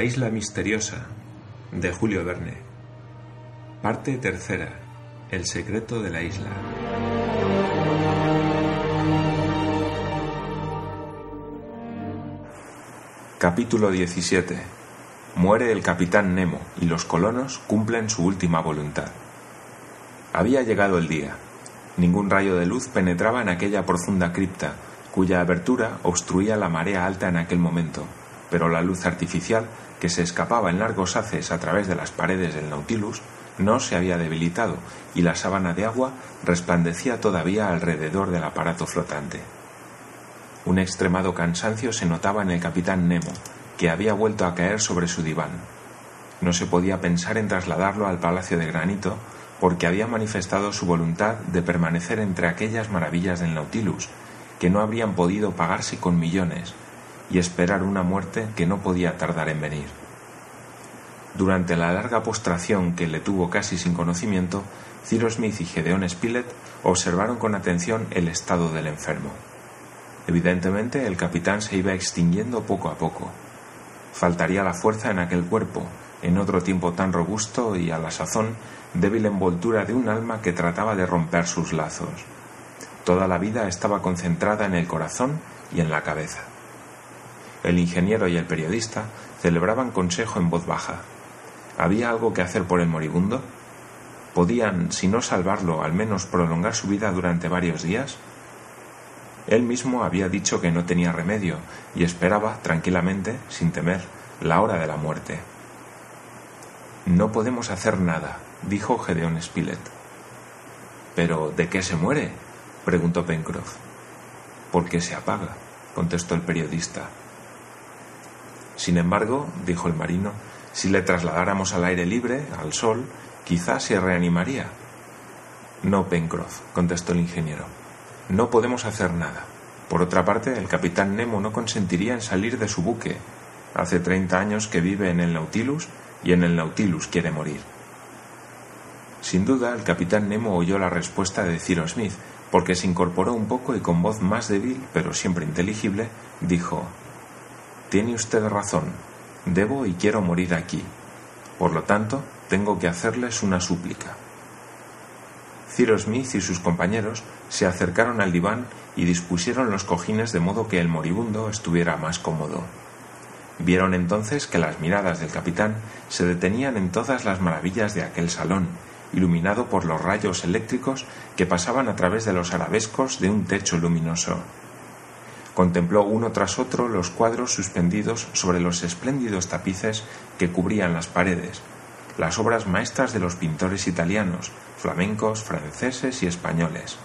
La isla misteriosa de Julio Verne. Parte tercera. El secreto de la isla. Capítulo 17. Muere el capitán Nemo y los colonos cumplen su última voluntad. Había llegado el día. Ningún rayo de luz penetraba en aquella profunda cripta, cuya abertura obstruía la marea alta en aquel momento, pero la luz artificial, que se escapaba en largos haces a través de las paredes del Nautilus, no se había debilitado y la sábana de agua resplandecía todavía alrededor del aparato flotante. Un extremado cansancio se notaba en el capitán Nemo, que había vuelto a caer sobre su diván. No se podía pensar en trasladarlo al Palacio de Granito, porque había manifestado su voluntad de permanecer entre aquellas maravillas del Nautilus, que no habrían podido pagarse con millones, y esperar una muerte que no podía tardar en venir. Durante la larga postración que le tuvo casi sin conocimiento, Cyrus Smith y Gedeón Spilett observaron con atención el estado del enfermo. Evidentemente el capitán se iba extinguiendo poco a poco. Faltaría la fuerza en aquel cuerpo, en otro tiempo tan robusto y a la sazón débil envoltura de un alma que trataba de romper sus lazos. Toda la vida estaba concentrada en el corazón y en la cabeza. El ingeniero y el periodista celebraban consejo en voz baja. ¿Había algo que hacer por el moribundo? ¿Podían, si no salvarlo, al menos prolongar su vida durante varios días? Él mismo había dicho que no tenía remedio y esperaba, tranquilamente, sin temer, la hora de la muerte. No podemos hacer nada, dijo Gedeón Spilett. ¿Pero de qué se muere? preguntó Pencroff. Porque se apaga, contestó el periodista. Sin embargo, dijo el marino, si le trasladáramos al aire libre, al sol, quizás se reanimaría. No, Pencroff, contestó el ingeniero. No podemos hacer nada. Por otra parte, el capitán Nemo no consentiría en salir de su buque. Hace treinta años que vive en el Nautilus y en el Nautilus quiere morir. Sin duda, el capitán Nemo oyó la respuesta de Cyrus Smith, porque se incorporó un poco y con voz más débil, pero siempre inteligible, dijo tiene usted razón. Debo y quiero morir aquí. Por lo tanto, tengo que hacerles una súplica. Cyrus Smith y sus compañeros se acercaron al diván y dispusieron los cojines de modo que el moribundo estuviera más cómodo. Vieron entonces que las miradas del capitán se detenían en todas las maravillas de aquel salón, iluminado por los rayos eléctricos que pasaban a través de los arabescos de un techo luminoso. Contempló uno tras otro los cuadros suspendidos sobre los espléndidos tapices que cubrían las paredes, las obras maestras de los pintores italianos, flamencos, franceses y españoles,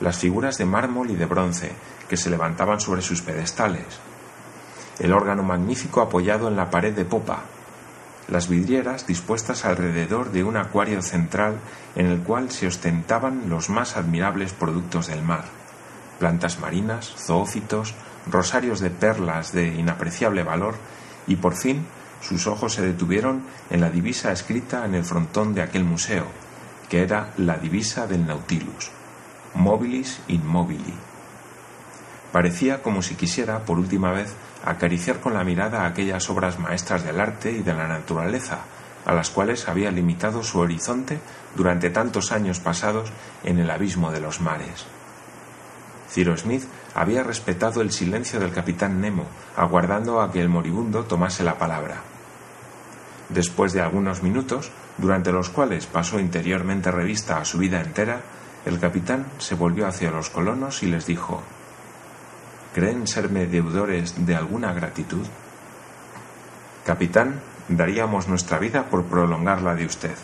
las figuras de mármol y de bronce que se levantaban sobre sus pedestales, el órgano magnífico apoyado en la pared de popa, las vidrieras dispuestas alrededor de un acuario central en el cual se ostentaban los más admirables productos del mar plantas marinas, zoófitos, rosarios de perlas de inapreciable valor, y por fin sus ojos se detuvieron en la divisa escrita en el frontón de aquel museo, que era la divisa del Nautilus, Mobilis Immobili. Parecía como si quisiera, por última vez, acariciar con la mirada aquellas obras maestras del arte y de la naturaleza, a las cuales había limitado su horizonte durante tantos años pasados en el abismo de los mares. Cyrus Smith había respetado el silencio del capitán Nemo, aguardando a que el moribundo tomase la palabra. Después de algunos minutos, durante los cuales pasó interiormente revista a su vida entera, el capitán se volvió hacia los colonos y les dijo ¿Creen serme deudores de alguna gratitud? Capitán, daríamos nuestra vida por prolongar la de usted.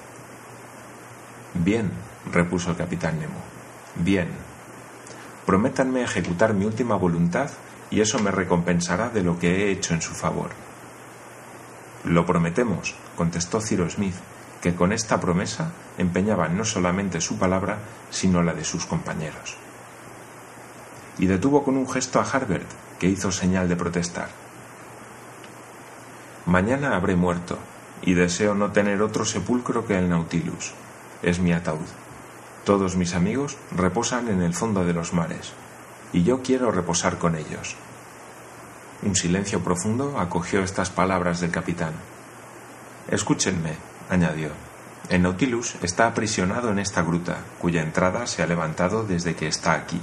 Bien, repuso el capitán Nemo. Bien, Prométanme ejecutar mi última voluntad y eso me recompensará de lo que he hecho en su favor. Lo prometemos, contestó Ciro Smith, que con esta promesa empeñaba no solamente su palabra, sino la de sus compañeros. Y detuvo con un gesto a Harbert, que hizo señal de protestar. Mañana habré muerto, y deseo no tener otro sepulcro que el Nautilus. Es mi ataúd. Todos mis amigos reposan en el fondo de los mares, y yo quiero reposar con ellos. Un silencio profundo acogió estas palabras del capitán. Escúchenme, añadió. El Nautilus está aprisionado en esta gruta, cuya entrada se ha levantado desde que está aquí.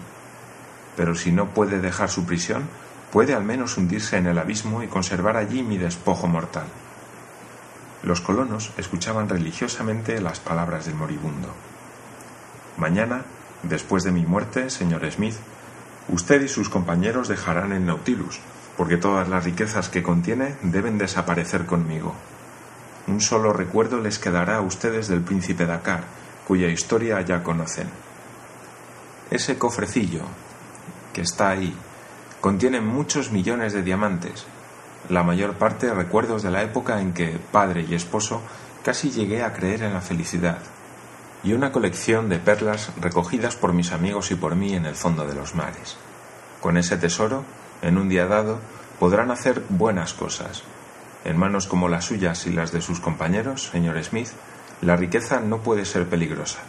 Pero si no puede dejar su prisión, puede al menos hundirse en el abismo y conservar allí mi despojo mortal. Los colonos escuchaban religiosamente las palabras del moribundo. Mañana, después de mi muerte, señor Smith, usted y sus compañeros dejarán el Nautilus, porque todas las riquezas que contiene deben desaparecer conmigo. Un solo recuerdo les quedará a ustedes del príncipe Dakar, cuya historia ya conocen. Ese cofrecillo, que está ahí, contiene muchos millones de diamantes, la mayor parte recuerdos de la época en que, padre y esposo, casi llegué a creer en la felicidad, y una colección de perlas recogidas por mis amigos y por mí en el fondo de los mares. Con ese tesoro, en un día dado, podrán hacer buenas cosas, en manos como las suyas y las de sus compañeros, señor Smith, la riqueza no puede ser peligrosa.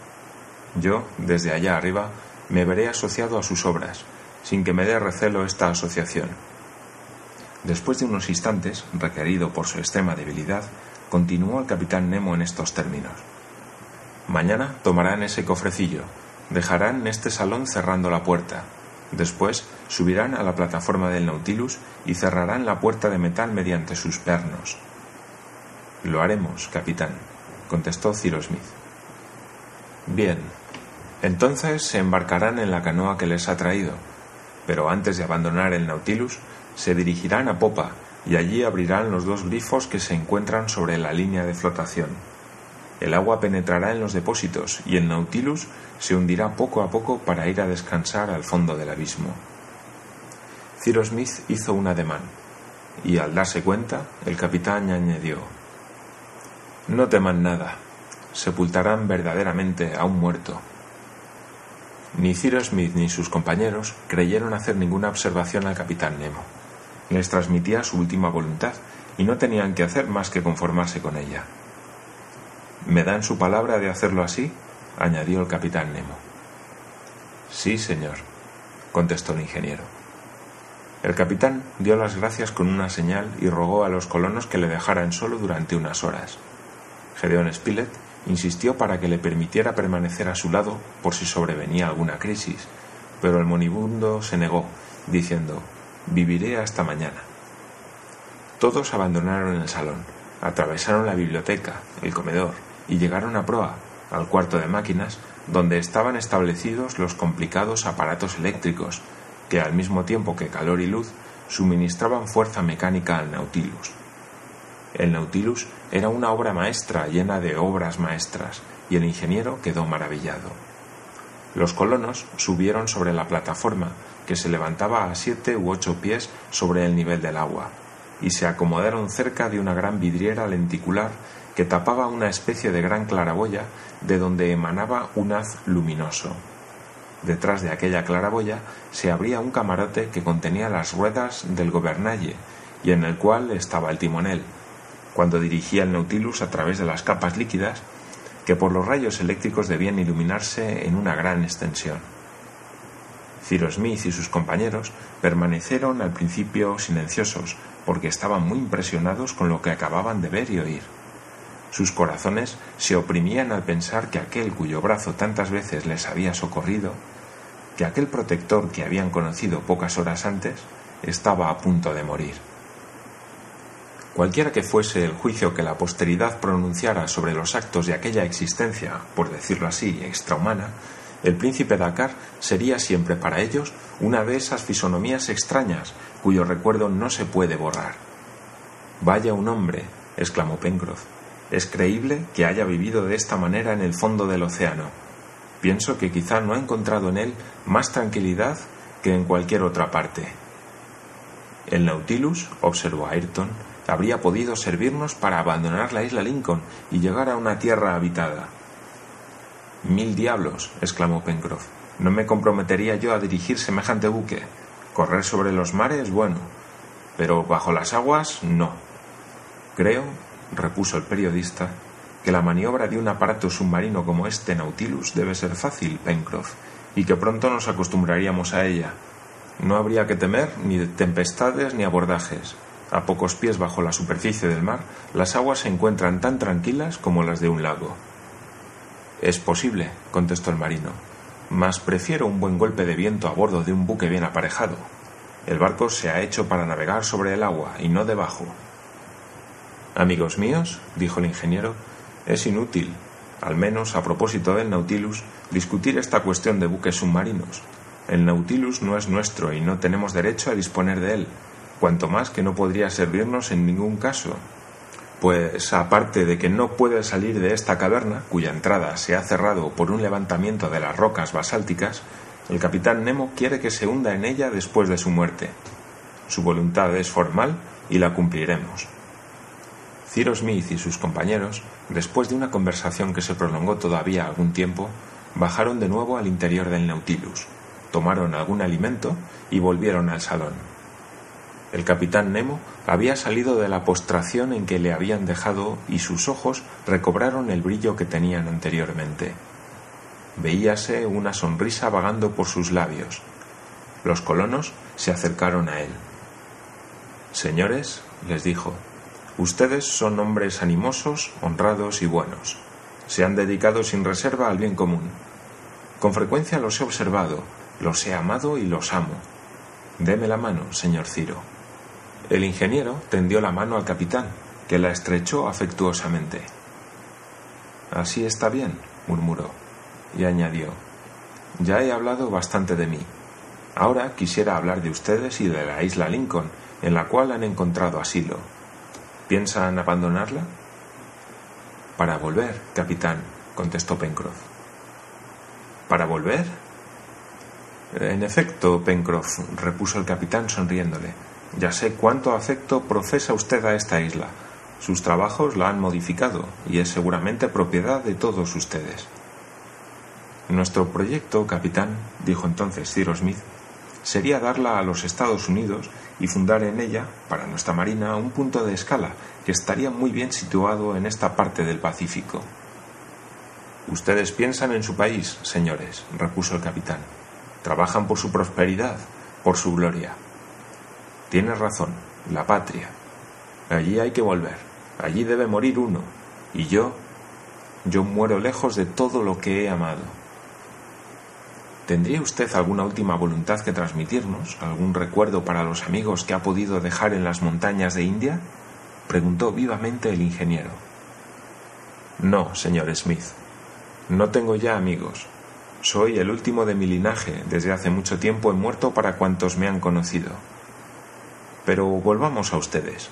Yo, desde allá arriba, me veré asociado a sus obras, sin que me dé recelo esta asociación. Después de unos instantes, requerido por su extrema debilidad, continuó el capitán Nemo en estos términos. Mañana tomarán ese cofrecillo, dejarán este salón cerrando la puerta, Después subirán a la plataforma del Nautilus y cerrarán la puerta de metal mediante sus pernos. Lo haremos, capitán, contestó Cyrus Smith. Bien, entonces se embarcarán en la canoa que les ha traído, pero antes de abandonar el Nautilus se dirigirán a popa y allí abrirán los dos grifos que se encuentran sobre la línea de flotación. El agua penetrará en los depósitos y el Nautilus se hundirá poco a poco para ir a descansar al fondo del abismo. Ciro Smith hizo un ademán y al darse cuenta el capitán añadió No teman nada, sepultarán verdaderamente a un muerto. Ni Ciro Smith ni sus compañeros creyeron hacer ninguna observación al capitán Nemo. Les transmitía su última voluntad y no tenían que hacer más que conformarse con ella. ¿Me dan su palabra de hacerlo así? añadió el capitán Nemo. Sí, señor, contestó el ingeniero. El capitán dio las gracias con una señal y rogó a los colonos que le dejaran solo durante unas horas. Gedeón Spilett insistió para que le permitiera permanecer a su lado por si sobrevenía alguna crisis, pero el moribundo se negó, diciendo Viviré hasta mañana. Todos abandonaron el salón, atravesaron la biblioteca, el comedor, y llegaron a proa, al cuarto de máquinas, donde estaban establecidos los complicados aparatos eléctricos, que al mismo tiempo que calor y luz suministraban fuerza mecánica al Nautilus. El Nautilus era una obra maestra llena de obras maestras, y el ingeniero quedó maravillado. Los colonos subieron sobre la plataforma, que se levantaba a siete u ocho pies sobre el nivel del agua, y se acomodaron cerca de una gran vidriera lenticular que tapaba una especie de gran claraboya de donde emanaba un haz luminoso. Detrás de aquella claraboya se abría un camarote que contenía las ruedas del gobernalle y en el cual estaba el timonel, cuando dirigía el Nautilus a través de las capas líquidas que por los rayos eléctricos debían iluminarse en una gran extensión. Ciro Smith y sus compañeros permanecieron al principio silenciosos porque estaban muy impresionados con lo que acababan de ver y oír. Sus corazones se oprimían al pensar que aquel cuyo brazo tantas veces les había socorrido, que aquel protector que habían conocido pocas horas antes, estaba a punto de morir. Cualquiera que fuese el juicio que la posteridad pronunciara sobre los actos de aquella existencia, por decirlo así, extrahumana, el príncipe Dakar sería siempre para ellos una de esas fisonomías extrañas cuyo recuerdo no se puede borrar. Vaya un hombre, exclamó Pencroff, es creíble que haya vivido de esta manera en el fondo del océano. Pienso que quizá no ha encontrado en él más tranquilidad que en cualquier otra parte. El Nautilus, observó Ayrton, habría podido servirnos para abandonar la isla Lincoln y llegar a una tierra habitada. Mil diablos, exclamó Pencroff. No me comprometería yo a dirigir semejante buque. Correr sobre los mares, bueno, pero bajo las aguas, no. Creo repuso el periodista, que la maniobra de un aparato submarino como este Nautilus debe ser fácil, Pencroff, y que pronto nos acostumbraríamos a ella. No habría que temer ni de tempestades ni abordajes. A pocos pies bajo la superficie del mar, las aguas se encuentran tan tranquilas como las de un lago. Es posible, contestó el marino, mas prefiero un buen golpe de viento a bordo de un buque bien aparejado. El barco se ha hecho para navegar sobre el agua y no debajo. Amigos míos, dijo el ingeniero, es inútil, al menos a propósito del Nautilus, discutir esta cuestión de buques submarinos. El Nautilus no es nuestro y no tenemos derecho a disponer de él, cuanto más que no podría servirnos en ningún caso. Pues aparte de que no puede salir de esta caverna, cuya entrada se ha cerrado por un levantamiento de las rocas basálticas, el capitán Nemo quiere que se hunda en ella después de su muerte. Su voluntad es formal y la cumpliremos. Ciro Smith y sus compañeros, después de una conversación que se prolongó todavía algún tiempo, bajaron de nuevo al interior del Nautilus, tomaron algún alimento y volvieron al salón. El capitán Nemo había salido de la postración en que le habían dejado y sus ojos recobraron el brillo que tenían anteriormente. Veíase una sonrisa vagando por sus labios. Los colonos se acercaron a él. Señores, les dijo, ustedes son hombres animosos, honrados y buenos. Se han dedicado sin reserva al bien común. Con frecuencia los he observado, los he amado y los amo. Deme la mano, señor Ciro. El ingeniero tendió la mano al capitán, que la estrechó afectuosamente. Así está bien, murmuró, y añadió, ya he hablado bastante de mí. Ahora quisiera hablar de ustedes y de la isla Lincoln, en la cual han encontrado asilo. ¿Piensan abandonarla? Para volver, capitán, contestó Pencroff. ¿Para volver? En efecto, Pencroff, repuso el capitán sonriéndole, ya sé cuánto afecto profesa usted a esta isla. Sus trabajos la han modificado y es seguramente propiedad de todos ustedes. Nuestro proyecto, capitán, dijo entonces Cyrus Smith, sería darla a los Estados Unidos y fundar en ella, para nuestra marina, un punto de escala que estaría muy bien situado en esta parte del Pacífico. Ustedes piensan en su país, señores, repuso el capitán. Trabajan por su prosperidad, por su gloria. Tienes razón, la patria. Allí hay que volver, allí debe morir uno. Y yo, yo muero lejos de todo lo que he amado. ¿Tendría usted alguna última voluntad que transmitirnos? ¿Algún recuerdo para los amigos que ha podido dejar en las montañas de India? preguntó vivamente el ingeniero. No, señor Smith. No tengo ya amigos. Soy el último de mi linaje. Desde hace mucho tiempo he muerto para cuantos me han conocido. Pero volvamos a ustedes.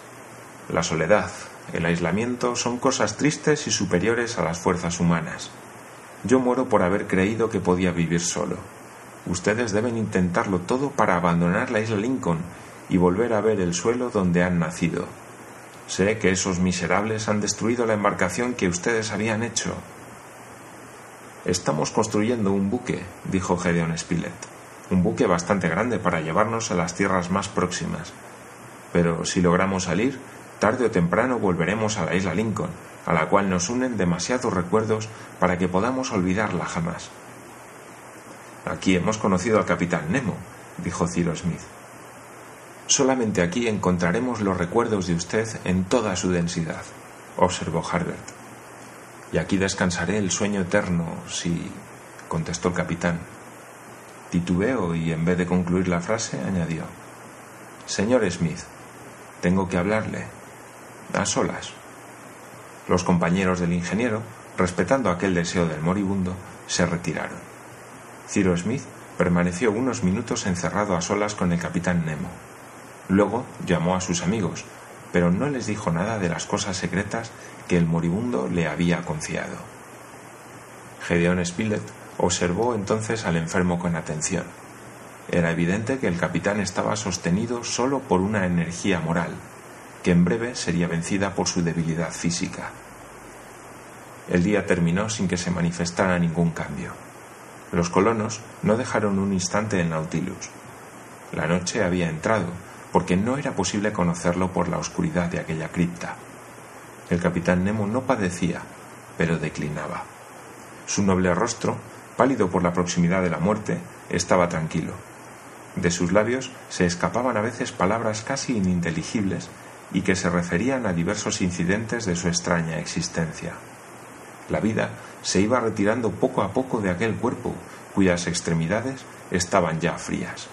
La soledad, el aislamiento son cosas tristes y superiores a las fuerzas humanas. Yo muero por haber creído que podía vivir solo. Ustedes deben intentarlo todo para abandonar la isla Lincoln y volver a ver el suelo donde han nacido. Sé que esos miserables han destruido la embarcación que ustedes habían hecho. Estamos construyendo un buque, dijo Gedeon Spilett, un buque bastante grande para llevarnos a las tierras más próximas. Pero si logramos salir, tarde o temprano volveremos a la isla Lincoln, a la cual nos unen demasiados recuerdos para que podamos olvidarla jamás. Aquí hemos conocido al capitán Nemo, dijo Ciro Smith. Solamente aquí encontraremos los recuerdos de usted en toda su densidad, observó Harbert. Y aquí descansaré el sueño eterno, si. contestó el capitán. Titubeó y en vez de concluir la frase añadió: Señor Smith, tengo que hablarle. A solas. Los compañeros del ingeniero, respetando aquel deseo del moribundo, se retiraron. Ciro Smith permaneció unos minutos encerrado a solas con el capitán Nemo. Luego llamó a sus amigos, pero no les dijo nada de las cosas secretas que el moribundo le había confiado. Gedeón Spilett observó entonces al enfermo con atención. Era evidente que el capitán estaba sostenido solo por una energía moral, que en breve sería vencida por su debilidad física. El día terminó sin que se manifestara ningún cambio. Los colonos no dejaron un instante el Nautilus. La noche había entrado, porque no era posible conocerlo por la oscuridad de aquella cripta. El capitán Nemo no padecía, pero declinaba. Su noble rostro, pálido por la proximidad de la muerte, estaba tranquilo. De sus labios se escapaban a veces palabras casi ininteligibles y que se referían a diversos incidentes de su extraña existencia. La vida se iba retirando poco a poco de aquel cuerpo cuyas extremidades estaban ya frías.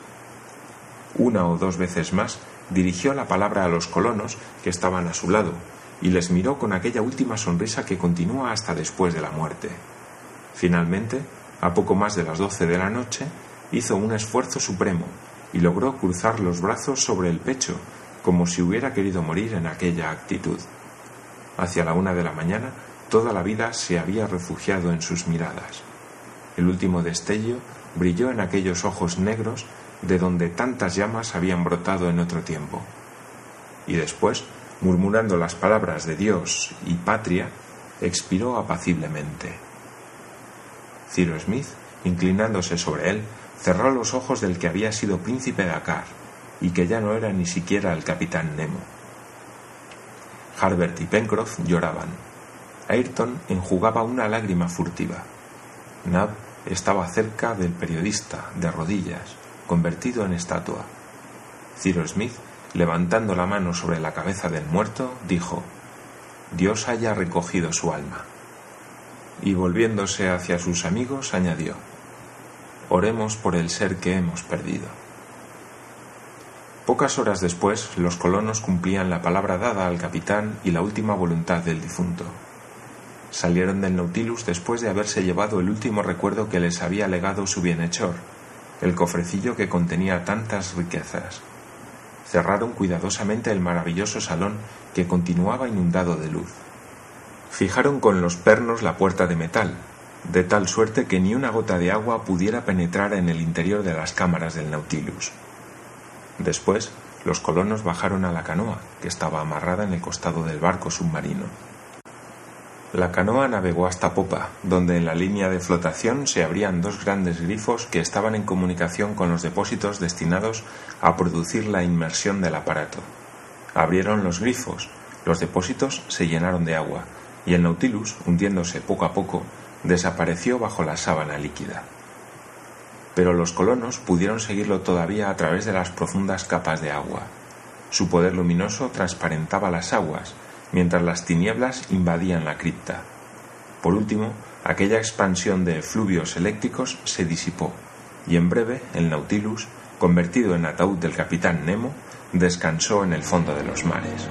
Una o dos veces más dirigió la palabra a los colonos que estaban a su lado y les miró con aquella última sonrisa que continúa hasta después de la muerte. Finalmente, a poco más de las doce de la noche, hizo un esfuerzo supremo y logró cruzar los brazos sobre el pecho como si hubiera querido morir en aquella actitud. Hacia la una de la mañana, toda la vida se había refugiado en sus miradas. El último destello brilló en aquellos ojos negros de donde tantas llamas habían brotado en otro tiempo. Y después, murmurando las palabras de Dios y patria, expiró apaciblemente. Ciro Smith, inclinándose sobre él, cerró los ojos del que había sido príncipe de Akar y que ya no era ni siquiera el capitán Nemo. Harbert y Pencroff lloraban. Ayrton enjugaba una lágrima furtiva. Nab estaba cerca del periodista, de rodillas, convertido en estatua. Ciro Smith, levantando la mano sobre la cabeza del muerto, dijo, Dios haya recogido su alma. Y volviéndose hacia sus amigos, añadió, Oremos por el ser que hemos perdido. Pocas horas después, los colonos cumplían la palabra dada al capitán y la última voluntad del difunto. Salieron del Nautilus después de haberse llevado el último recuerdo que les había legado su bienhechor, el cofrecillo que contenía tantas riquezas. Cerraron cuidadosamente el maravilloso salón que continuaba inundado de luz. Fijaron con los pernos la puerta de metal, de tal suerte que ni una gota de agua pudiera penetrar en el interior de las cámaras del Nautilus. Después, los colonos bajaron a la canoa, que estaba amarrada en el costado del barco submarino. La canoa navegó hasta popa, donde en la línea de flotación se abrían dos grandes grifos que estaban en comunicación con los depósitos destinados a producir la inmersión del aparato. Abrieron los grifos, los depósitos se llenaron de agua, y el Nautilus, hundiéndose poco a poco, desapareció bajo la sábana líquida. Pero los colonos pudieron seguirlo todavía a través de las profundas capas de agua. Su poder luminoso transparentaba las aguas, mientras las tinieblas invadían la cripta. Por último, aquella expansión de fluvios eléctricos se disipó, y en breve el Nautilus, convertido en ataúd del capitán Nemo, descansó en el fondo de los mares.